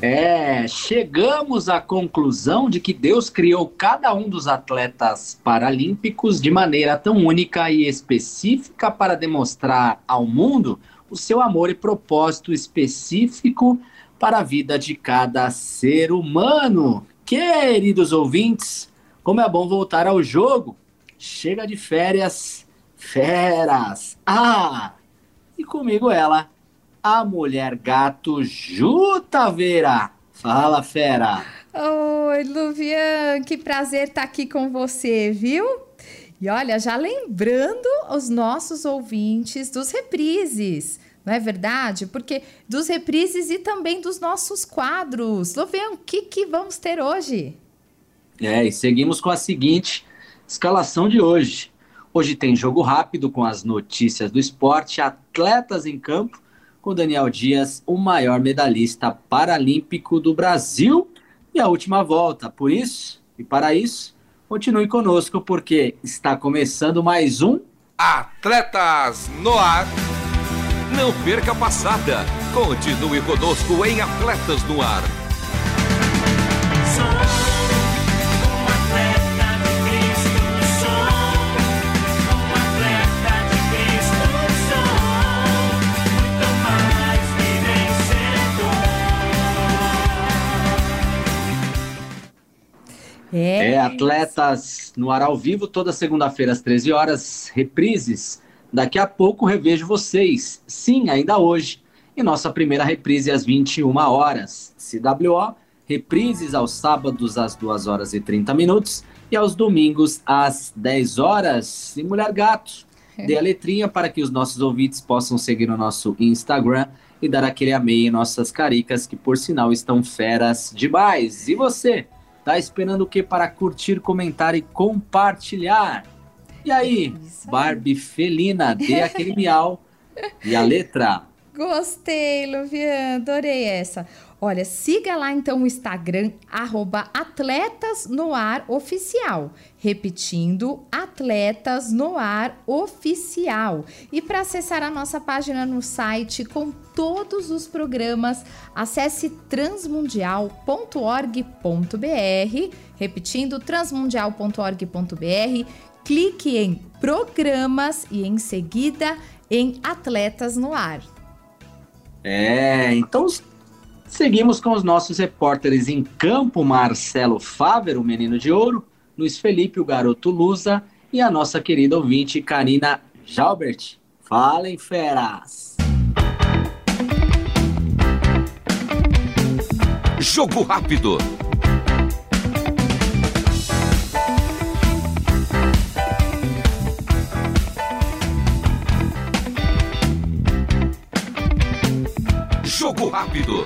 É, chegamos à conclusão de que Deus criou cada um dos atletas paralímpicos de maneira tão única e específica para demonstrar ao mundo o seu amor e propósito específico para a vida de cada ser humano. Queridos ouvintes, como é bom voltar ao jogo. Chega de férias, feras. Ah, e comigo ela, a mulher gato Ju Taveira. Fala, fera. Oi, Luvian, que prazer estar aqui com você, viu? E olha, já lembrando os nossos ouvintes dos reprises, não é verdade? Porque dos reprises e também dos nossos quadros. Luvian, o que, que vamos ter hoje? É, e seguimos com a seguinte escalação de hoje. Hoje tem jogo rápido com as notícias do esporte, atletas em campo com Daniel Dias, o maior medalhista paralímpico do Brasil e a última volta. Por isso, e para isso, continue conosco porque está começando mais um Atletas no Ar. Não perca a passada. Continue conosco em Atletas no Ar. Atletas no ar ao vivo toda segunda-feira às 13 horas, reprises. Daqui a pouco revejo vocês. Sim, ainda hoje. E nossa primeira reprise às 21 horas. CWO, reprises aos sábados às 2 horas e 30 minutos e aos domingos às 10 horas. E Mulher Gato, dê a letrinha para que os nossos ouvintes possam seguir o nosso Instagram e dar aquele amei em nossas caricas, que por sinal estão feras demais. E você? Tá esperando o que para curtir, comentar e compartilhar? E aí, Barbie felina, dê aquele miau e a letra. Gostei, Luvian, adorei essa. Olha, siga lá então o Instagram, arroba Atletas no Ar Oficial. Repetindo, Atletas no Ar Oficial. E para acessar a nossa página no site com todos os programas, acesse transmundial.org.br. Repetindo, transmundial.org.br. Clique em Programas e em seguida em Atletas no Ar. É, então Seguimos com os nossos repórteres em campo, Marcelo Fáver, o menino de ouro, Luiz Felipe, o garoto Lusa, e a nossa querida ouvinte, Karina Jalbert. Falem, feras! Jogo rápido. Jogo rápido.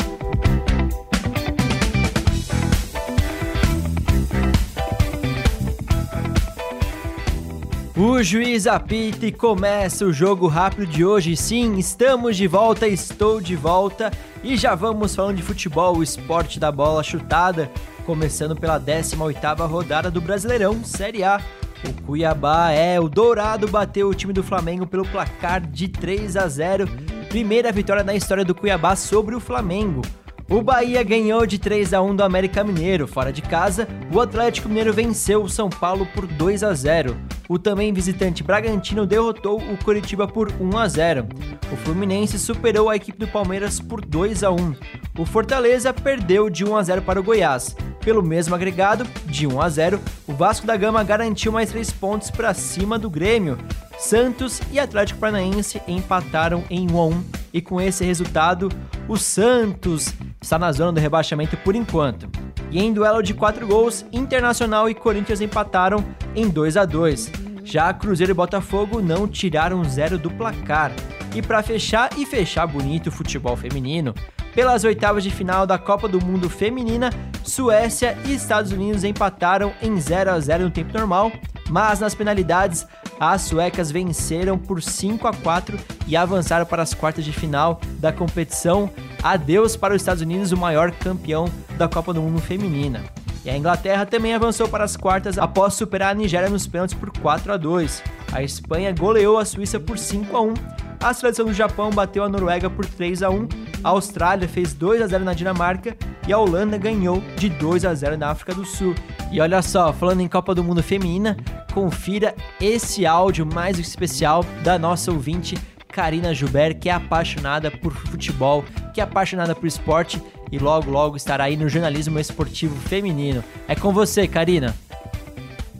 O juiz apita e começa o jogo rápido de hoje. Sim, estamos de volta, estou de volta e já vamos falando de futebol, o esporte da bola chutada, começando pela 18ª rodada do Brasileirão Série A. O Cuiabá é o Dourado bateu o time do Flamengo pelo placar de 3 a 0. Primeira vitória na história do Cuiabá sobre o Flamengo. O Bahia ganhou de 3 a 1 do América Mineiro. Fora de casa, o Atlético Mineiro venceu o São Paulo por 2 a 0. O também visitante Bragantino derrotou o Curitiba por 1 a 0. O Fluminense superou a equipe do Palmeiras por 2 a 1. O Fortaleza perdeu de 1 a 0 para o Goiás. Pelo mesmo agregado, de 1 a 0, o Vasco da Gama garantiu mais 3 pontos para cima do Grêmio. Santos e Atlético Paranaense empataram em 1 a 1 e com esse resultado, o Santos está na zona do rebaixamento por enquanto. E em duelo de 4 gols, Internacional e Corinthians empataram em 2 a 2. Já Cruzeiro e Botafogo não tiraram zero do placar. E para fechar e fechar bonito o futebol feminino, pelas oitavas de final da Copa do Mundo Feminina, Suécia e Estados Unidos empataram em 0 a 0 no tempo normal, mas nas penalidades as suecas venceram por 5 a 4 e avançaram para as quartas de final da competição. Adeus para os Estados Unidos, o maior campeão da Copa do Mundo Feminina. E a Inglaterra também avançou para as quartas após superar a Nigéria nos pênaltis por 4 a 2. A Espanha goleou a Suíça por 5 a 1. A seleção do Japão bateu a Noruega por 3 a 1. A Austrália fez 2 a 0 na Dinamarca e a Holanda ganhou de 2 a 0 na África do Sul. E olha só, falando em Copa do Mundo Feminina, confira esse áudio mais especial da nossa ouvinte Karina Gilbert, que é apaixonada por futebol, que é apaixonada por esporte e logo logo estará aí no jornalismo esportivo feminino. É com você, Karina.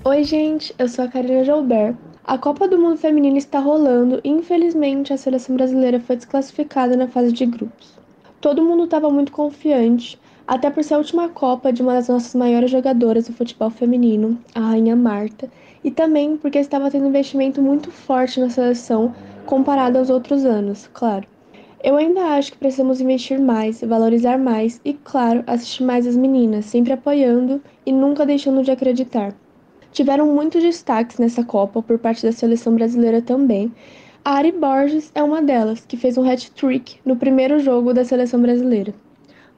Oi, gente, eu sou a Karina Gilbert. A Copa do Mundo Feminino está rolando e infelizmente a seleção brasileira foi desclassificada na fase de grupos. Todo mundo estava muito confiante, até por ser a última Copa de uma das nossas maiores jogadoras do futebol feminino, a Rainha Marta, e também porque estava tendo investimento muito forte na seleção comparado aos outros anos, claro. Eu ainda acho que precisamos investir mais, valorizar mais e, claro, assistir mais as meninas, sempre apoiando e nunca deixando de acreditar. Tiveram muitos destaques nessa Copa por parte da seleção brasileira também. A Ari Borges é uma delas, que fez um hat-trick no primeiro jogo da seleção brasileira.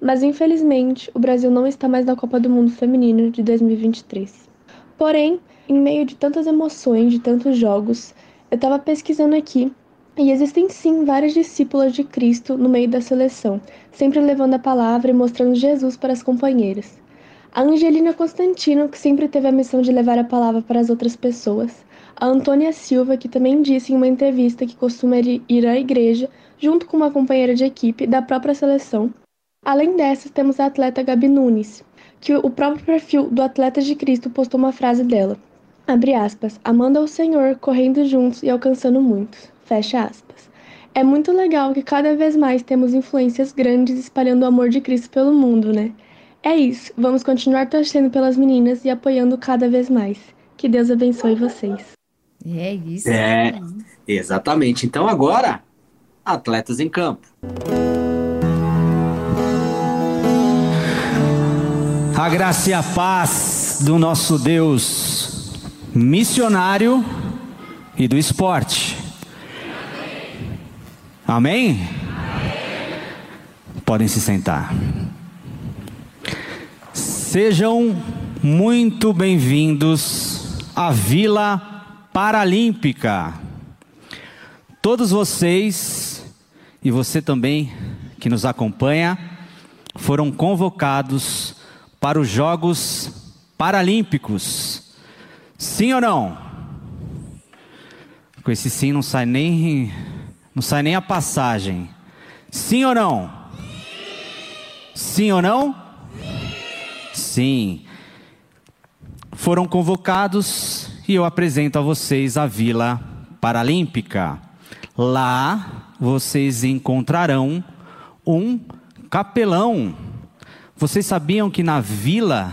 Mas infelizmente, o Brasil não está mais na Copa do Mundo Feminino de 2023. Porém, em meio de tantas emoções, de tantos jogos, eu estava pesquisando aqui e existem sim várias discípulas de Cristo no meio da seleção, sempre levando a palavra e mostrando Jesus para as companheiras. A Angelina Constantino, que sempre teve a missão de levar a palavra para as outras pessoas. A Antônia Silva, que também disse em uma entrevista que costuma ir à igreja junto com uma companheira de equipe da própria seleção. Além dessas, temos a atleta Gabi Nunes, que o próprio perfil do Atleta de Cristo postou uma frase dela. Abre aspas, amando ao Senhor, correndo juntos e alcançando muitos. Fecha aspas. É muito legal que cada vez mais temos influências grandes espalhando o amor de Cristo pelo mundo, né? É isso, vamos continuar torcendo pelas meninas e apoiando cada vez mais. Que Deus abençoe vocês. É isso. É, exatamente. Então agora, atletas em campo. A graça e a paz do nosso Deus missionário e do esporte. Amém? Podem se sentar. Sejam muito bem-vindos à Vila Paralímpica. Todos vocês e você também que nos acompanha foram convocados para os Jogos Paralímpicos Sim ou não? Com esse sim não sai nem não sai nem a passagem. Sim ou não? Sim ou não? Sim. Foram convocados e eu apresento a vocês a Vila Paralímpica. Lá vocês encontrarão um capelão. Vocês sabiam que na Vila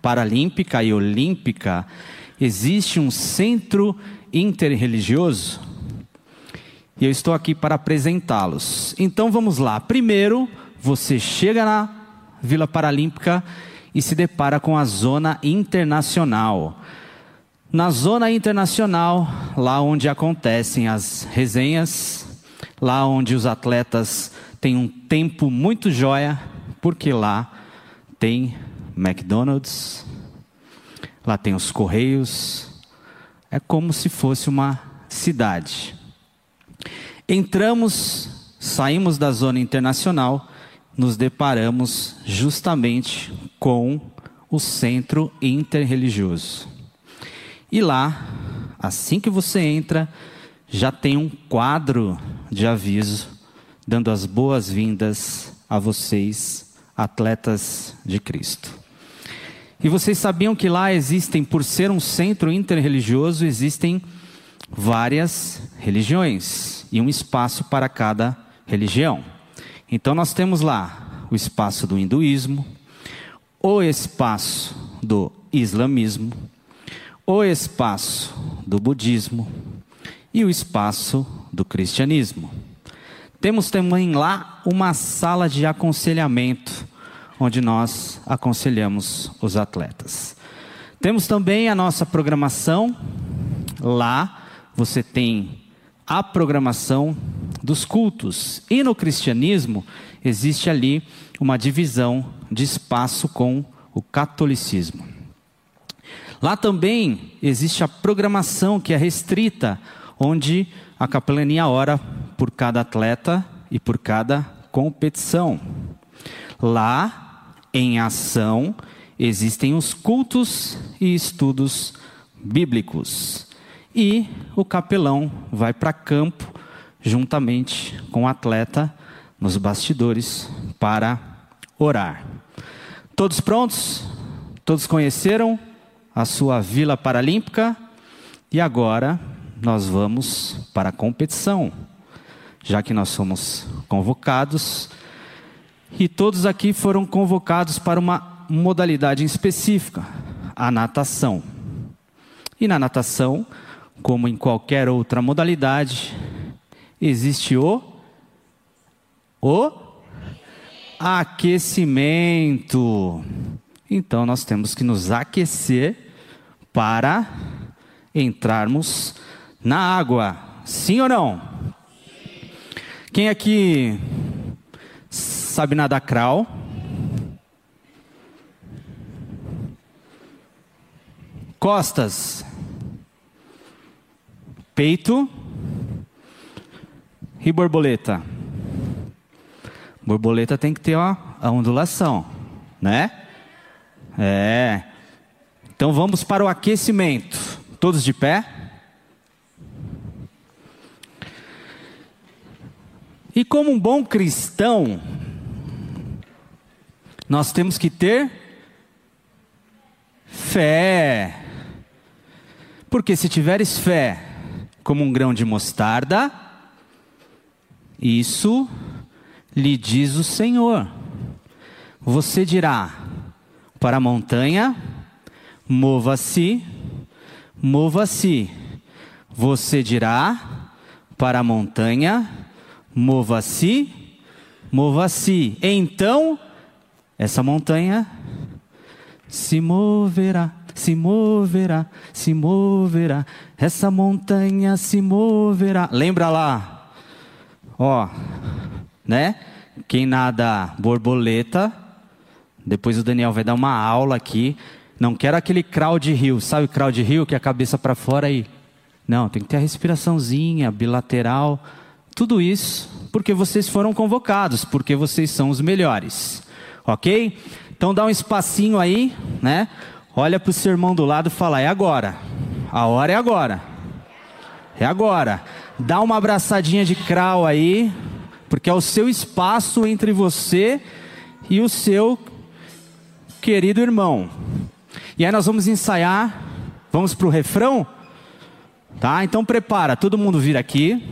Paralímpica e Olímpica existe um centro interreligioso e eu estou aqui para apresentá-los. Então vamos lá. Primeiro, você chega na Vila Paralímpica e se depara com a zona internacional. Na zona internacional, lá onde acontecem as resenhas, lá onde os atletas têm um tempo muito jóia, porque lá tem McDonald's, lá tem os Correios, é como se fosse uma cidade. Entramos, saímos da zona internacional, nos deparamos justamente com o centro interreligioso. E lá, assim que você entra, já tem um quadro de aviso dando as boas-vindas a vocês, atletas de Cristo. E vocês sabiam que lá existem, por ser um centro interreligioso, existem várias religiões e um espaço para cada religião. Então nós temos lá o espaço do hinduísmo, o espaço do islamismo, o espaço do budismo e o espaço do cristianismo. Temos também lá uma sala de aconselhamento, onde nós aconselhamos os atletas. Temos também a nossa programação. Lá você tem a programação dos cultos. E no cristianismo existe ali uma divisão de espaço com o catolicismo. Lá também existe a programação que é restrita, onde a capelania ora por cada atleta e por cada competição. Lá, em ação, existem os cultos e estudos bíblicos. E o capelão vai para campo juntamente com o atleta nos bastidores para orar. Todos prontos? Todos conheceram a sua Vila Paralímpica? E agora nós vamos para a competição, já que nós somos convocados e todos aqui foram convocados para uma modalidade específica, a natação. E na natação, como em qualquer outra modalidade, existe o o aquecimento. Então nós temos que nos aquecer para entrarmos na água. Sim ou não? Quem aqui sabe nadar crawl? Costas. Peito. E borboleta. Borboleta tem que ter ó, a ondulação, né? É. Então vamos para o aquecimento. Todos de pé? E como um bom cristão, nós temos que ter fé. Porque se tiveres fé como um grão de mostarda, isso lhe diz o Senhor. Você dirá para a montanha: mova-se, mova-se. Você dirá para a montanha: mova-se, mova-se. Então, essa montanha se moverá, se moverá, se moverá. Essa montanha se moverá. Lembra lá? Ó, né? Quem nada borboleta, depois o Daniel vai dar uma aula aqui. Não quero aquele crowd rio, sabe o crowd rio que é a cabeça para fora aí? Não, tem que ter a respiraçãozinha bilateral tudo isso porque vocês foram convocados, porque vocês são os melhores. Ok? Então dá um espacinho aí, né? Olha para o seu irmão do lado e fala: é agora. A hora é agora. É agora. Dá uma abraçadinha de crawl aí, porque é o seu espaço entre você e o seu querido irmão. E aí nós vamos ensaiar. Vamos para o refrão? Tá? Então prepara, todo mundo vir aqui.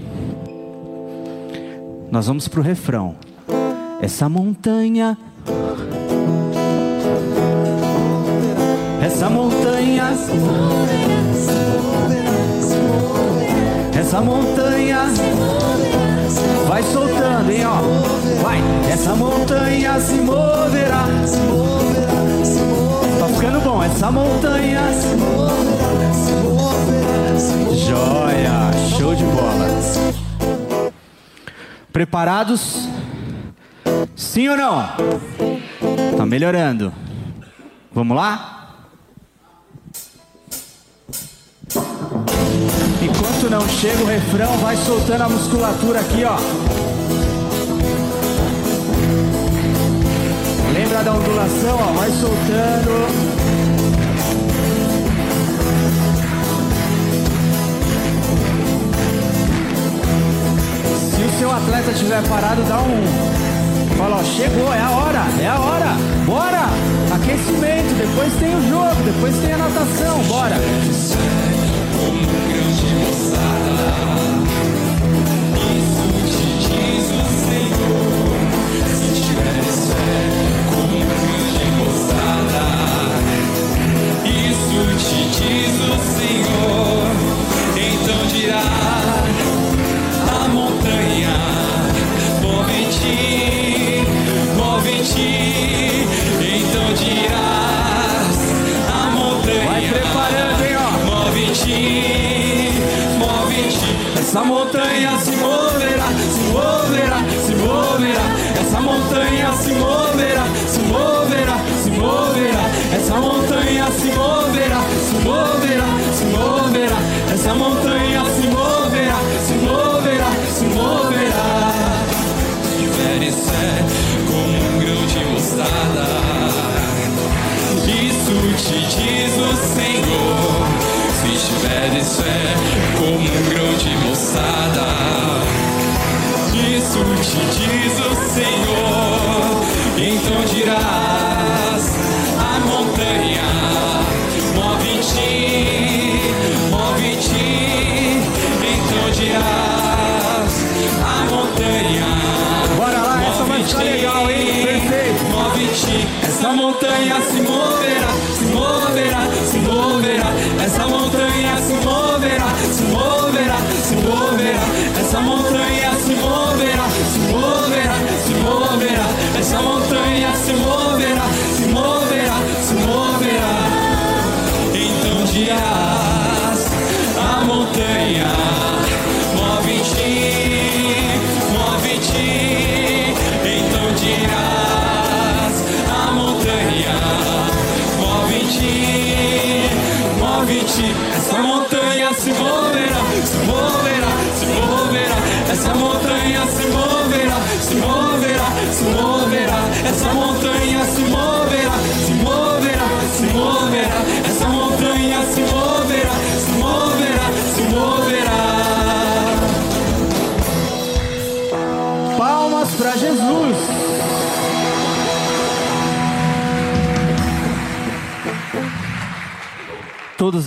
Nós vamos para o refrão. Essa montanha. Essa montanha. Essa montanha. Vai soltando, hein, ó. Vai. Essa montanha se moverá. Tá ficando bom. Essa montanha. Joia. Show de bola. Preparados? Sim ou não? Tá melhorando. Vamos lá? Enquanto não chega o refrão, vai soltando a musculatura aqui, ó. Lembra da ondulação, ó? Vai soltando. seu atleta estiver parado, dá um. Fala, ó, chegou, é a hora, é a hora, bora!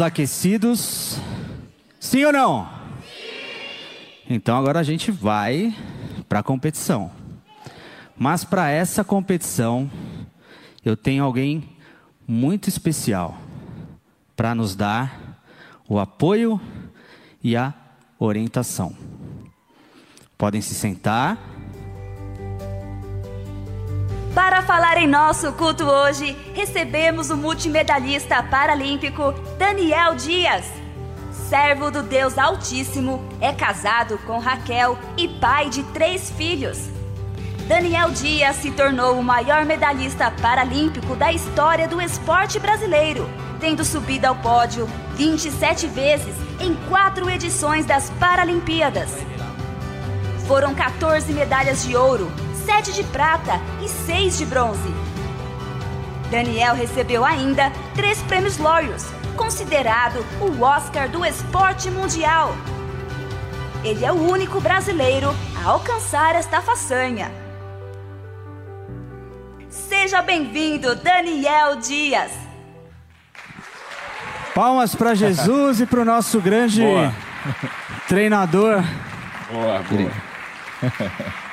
Aquecidos? Sim ou não? Então agora a gente vai para a competição. Mas para essa competição, eu tenho alguém muito especial para nos dar o apoio e a orientação. Podem se sentar. Para falar em nosso culto hoje, recebemos o multimedalhista paralímpico Daniel Dias. Servo do Deus Altíssimo, é casado com Raquel e pai de três filhos. Daniel Dias se tornou o maior medalhista paralímpico da história do esporte brasileiro, tendo subido ao pódio 27 vezes em quatro edições das Paralimpíadas. Foram 14 medalhas de ouro, 7 de prata e 6 de bronze. Daniel recebeu ainda três prêmios Laureus, considerado o Oscar do esporte mundial. Ele é o único brasileiro a alcançar esta façanha. Seja bem-vindo, Daniel Dias. Palmas para Jesus e para o nosso grande Boa. treinador. Boa, boa.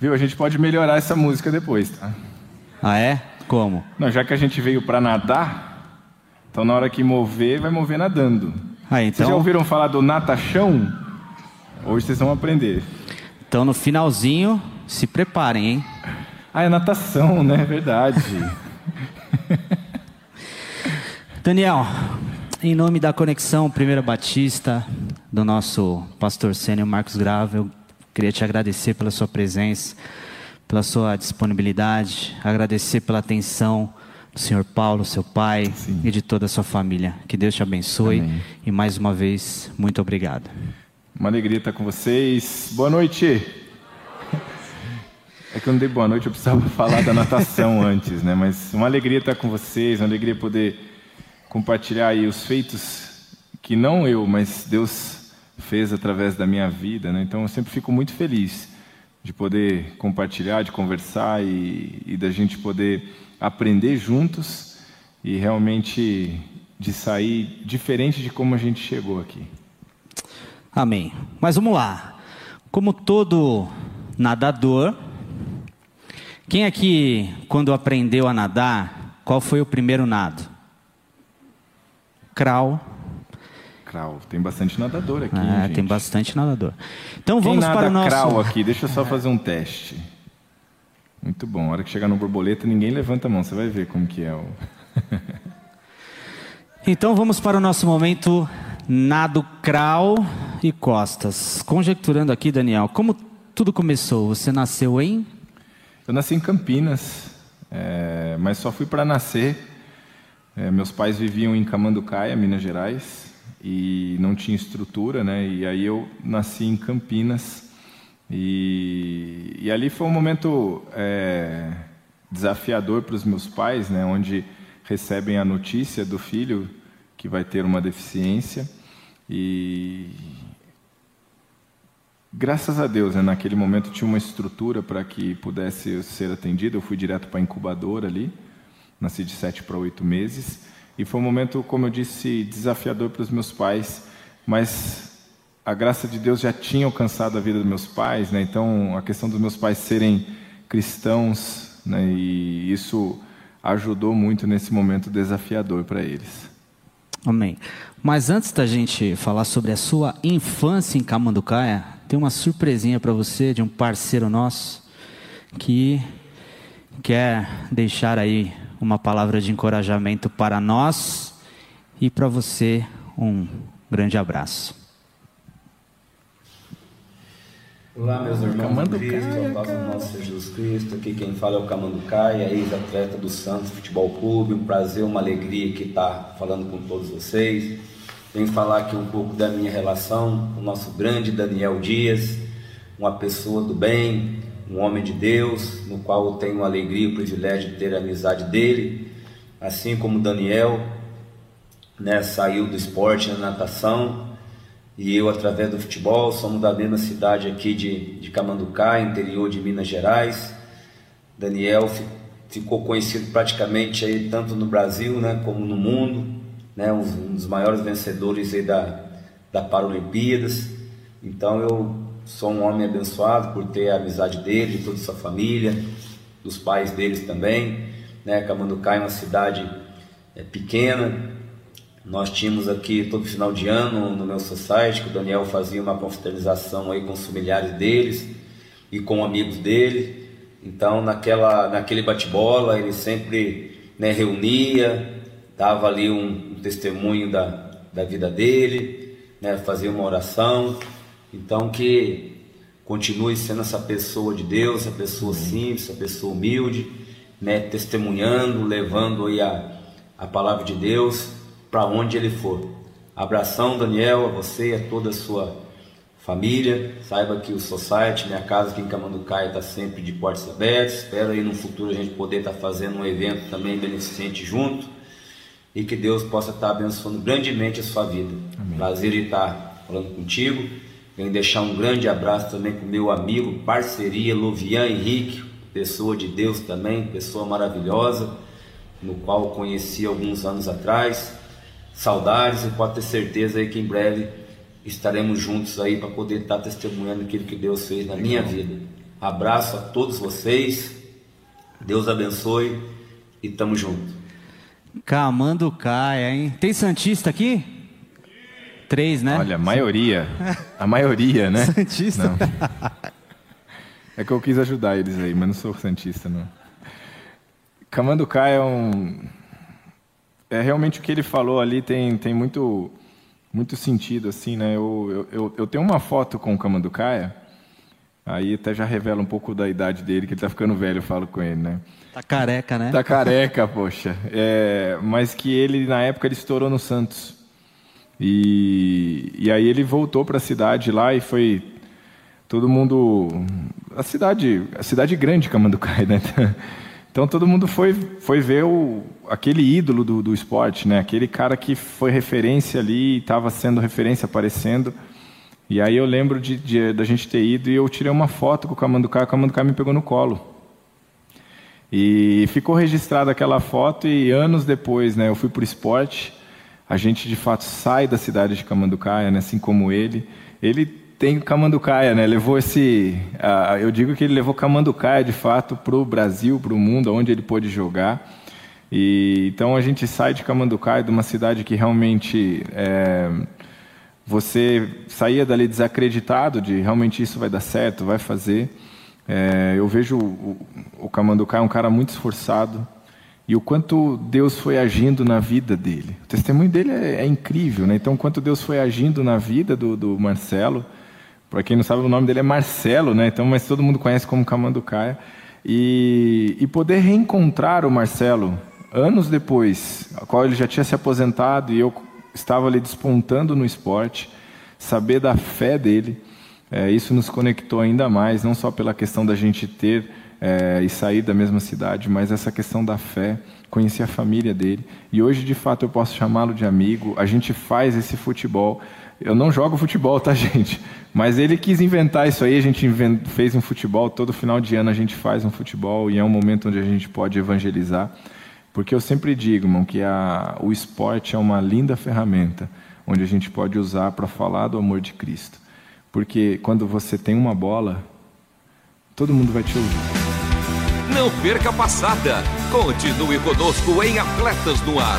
Viu? A gente pode melhorar essa música depois, tá? Ah, é? Como? Não, já que a gente veio pra nadar, então na hora que mover, vai mover nadando. Ah, Vocês já então, ouviram falar do natachão? Hoje vocês vão aprender. então no finalzinho, se preparem, hein? Ah, é natação, né? É verdade. Daniel, em nome da Conexão Primeira Batista, do nosso pastor sênior Marcos Grava, eu queria te agradecer pela sua presença, pela sua disponibilidade, agradecer pela atenção do senhor Paulo, seu pai e de toda a sua família. Que Deus te abençoe Amém. e mais uma vez, muito obrigado. Uma alegria estar com vocês. Boa noite. É que eu não dei boa noite, eu precisava falar da natação antes, né? Mas uma alegria estar com vocês, uma alegria poder compartilhar aí os feitos que não eu, mas Deus fez através da minha vida, né? Então eu sempre fico muito feliz de poder compartilhar, de conversar e, e da gente poder aprender juntos e realmente de sair diferente de como a gente chegou aqui. Amém. Mas vamos lá. Como todo nadador, quem aqui, quando aprendeu a nadar, qual foi o primeiro nado? Crawl. Crawl, tem bastante nadador aqui. Hein, tem bastante nadador. Então Quem vamos para o nosso. crawl aqui, deixa eu só fazer um teste. Muito bom. A hora que chegar no borboleta, ninguém levanta a mão. Você vai ver como que é o. Então vamos para o nosso momento nado crawl e costas. Conjecturando aqui, Daniel, como tudo começou? Você nasceu em? Eu nasci em Campinas, é, mas só fui para nascer. É, meus pais viviam em Camanducaia, Minas Gerais, e não tinha estrutura, né? E aí eu nasci em Campinas. E, e ali foi um momento é, desafiador para os meus pais, né? Onde recebem a notícia do filho que vai ter uma deficiência e graças a Deus, né, naquele momento tinha uma estrutura para que pudesse ser atendido. Eu fui direto para a incubadora ali, nasci de sete para oito meses e foi um momento, como eu disse, desafiador para os meus pais, mas a graça de Deus já tinha alcançado a vida dos meus pais, né? Então a questão dos meus pais serem cristãos, né? E isso ajudou muito nesse momento desafiador para eles. Amém. Mas antes da gente falar sobre a sua infância em Camanducaia, tem uma surpresinha para você de um parceiro nosso que quer deixar aí uma palavra de encorajamento para nós e para você um grande abraço. Olá, meus irmãos em Cristo, a paz do nosso Jesus Cristo. Aqui quem fala é o Camanducaia, ex-atleta do Santos Futebol Clube. Um prazer, uma alegria que estar falando com todos vocês. Venho falar aqui um pouco da minha relação com o nosso grande Daniel Dias, uma pessoa do bem, um homem de Deus, no qual eu tenho a alegria e o privilégio de ter a amizade dele, assim como Daniel, né, saiu do esporte na natação, e eu através do futebol, somos da mesma cidade aqui de, de Camanducá, interior de Minas Gerais. Daniel ficou conhecido praticamente aí tanto no Brasil, né, como no mundo, né, um, dos maiores vencedores aí da, da Paralimpíadas. Então eu sou um homem abençoado por ter a amizade dele, de toda a sua família, dos pais deles também. Né, Camanducá é uma cidade é, pequena, nós tínhamos aqui todo final de ano no meu society que o Daniel fazia uma confraternização aí com os familiares deles e com amigos dele. Então, naquela, naquele bate-bola, ele sempre né, reunia, dava ali um, um, testemunho da, da vida dele, né, fazia uma oração. Então, que continue sendo essa pessoa de Deus, essa pessoa simples, essa pessoa humilde, né, testemunhando, levando aí a, a palavra de Deus para onde ele for. Abração, Daniel, a você e a toda a sua família. Saiba que o Society, minha casa aqui em Camanducaia, está sempre de portas abertas. Espero aí no futuro a gente poder estar tá fazendo um evento também beneficente junto e que Deus possa estar tá abençoando grandemente a sua vida. Amém. Prazer em estar tá falando contigo. Venho deixar um grande abraço também para o meu amigo, parceria, Lovian Henrique, pessoa de Deus também, pessoa maravilhosa, no qual conheci alguns anos atrás saudades e pode ter certeza aí que em breve estaremos juntos aí para poder estar testemunhando aquilo que Deus fez na minha vida. Abraço a todos vocês, Deus abençoe e tamo junto. Camando Caia, hein? Tem Santista aqui? Três, né? Olha, a maioria. A maioria, né? Santista? Não. É que eu quis ajudar eles aí, mas não sou Santista, não. Camanducá é um, é realmente o que ele falou ali tem, tem muito, muito sentido, assim, né? Eu, eu, eu tenho uma foto com o Camanducaia, aí até já revela um pouco da idade dele, que ele tá ficando velho, eu falo com ele, né? Tá careca, né? Tá careca, poxa. É, mas que ele, na época, ele estourou no Santos. E, e aí ele voltou para a cidade lá e foi todo mundo a cidade a cidade grande Camanducaia né então todo mundo foi, foi ver o, aquele ídolo do, do esporte, né? aquele cara que foi referência ali, estava sendo referência aparecendo. E aí eu lembro de, da gente ter ido e eu tirei uma foto com o Camanducá, o Camanducá me pegou no colo. E ficou registrada aquela foto e anos depois, né, eu fui para o esporte, a gente de fato sai da cidade de Camanducaia, né, assim como ele. Ele tem Camanducaia, né? Levou esse, uh, eu digo que ele levou Camanducaia de fato para o Brasil, para o mundo, onde ele pôde jogar. E então a gente sai de Camanducaia, de uma cidade que realmente é, você saía dali desacreditado de realmente isso vai dar certo, vai fazer. É, eu vejo o, o Camanducaia um cara muito esforçado e o quanto Deus foi agindo na vida dele. O testemunho dele é, é incrível, né? Então, o quanto Deus foi agindo na vida do, do Marcelo Para quem não sabe, o nome dele é Marcelo, né? Então, mas todo mundo conhece como Camanducaia. E, e poder reencontrar o Marcelo anos depois, a qual ele já tinha se aposentado e eu estava ali despontando no esporte, saber da fé dele, é, isso nos conectou ainda mais, não só pela questão da gente ter é, e sair da mesma cidade, mas essa questão da fé, conhecer a família dele. E hoje, de fato, eu posso chamá-lo de amigo. A gente faz esse futebol. Eu não jogo futebol, tá, gente? Mas ele quis inventar isso aí. A gente fez um futebol. Todo final de ano a gente faz um futebol e é um momento onde a gente pode evangelizar. Porque eu sempre digo, irmão, que a, o esporte é uma linda ferramenta onde a gente pode usar para falar do amor de Cristo. Porque quando você tem uma bola, todo mundo vai te ouvir. Não perca a passada. Continue conosco em Atletas no Ar.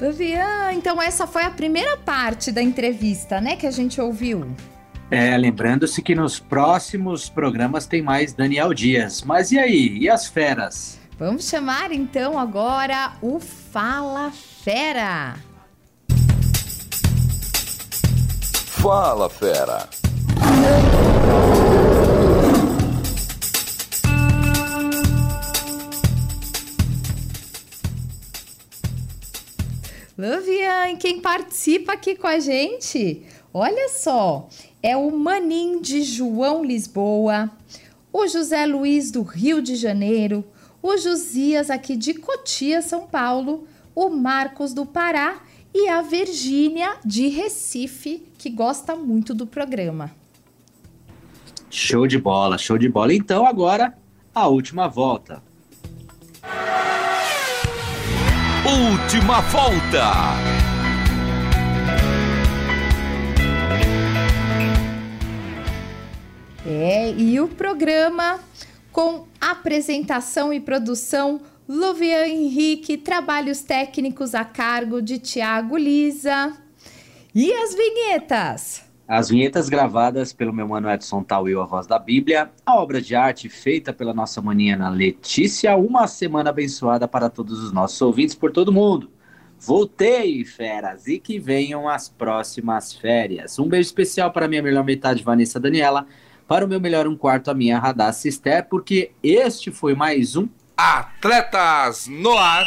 Luvian, então essa foi a primeira parte da entrevista, né, que a gente ouviu. É, lembrando-se que nos próximos programas tem mais Daniel Dias. Mas e aí? E as feras? Vamos chamar então agora o Fala Fera. Fala Fera. Luvian, quem participa aqui com a gente? Olha só, é o Manim de João Lisboa, o José Luiz do Rio de Janeiro, o Josias aqui de Cotia, São Paulo, o Marcos do Pará e a Virgínia de Recife, que gosta muito do programa. Show de bola, show de bola. Então agora a última volta. Última volta. É, e o programa com apresentação e produção Luvian Henrique, trabalhos técnicos a cargo de Tiago Lisa. E as vinhetas? As vinhetas gravadas pelo meu mano Edson Tauil, a voz da Bíblia, a obra de arte feita pela nossa maninha Ana Letícia, uma semana abençoada para todos os nossos ouvintes por todo mundo. Voltei, feras, e que venham as próximas férias. Um beijo especial para minha melhor metade, Vanessa Daniela, para o meu melhor um quarto, a minha Radassa Esther, porque este foi mais um Atletas no Ar.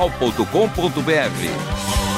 transmundial.com.br.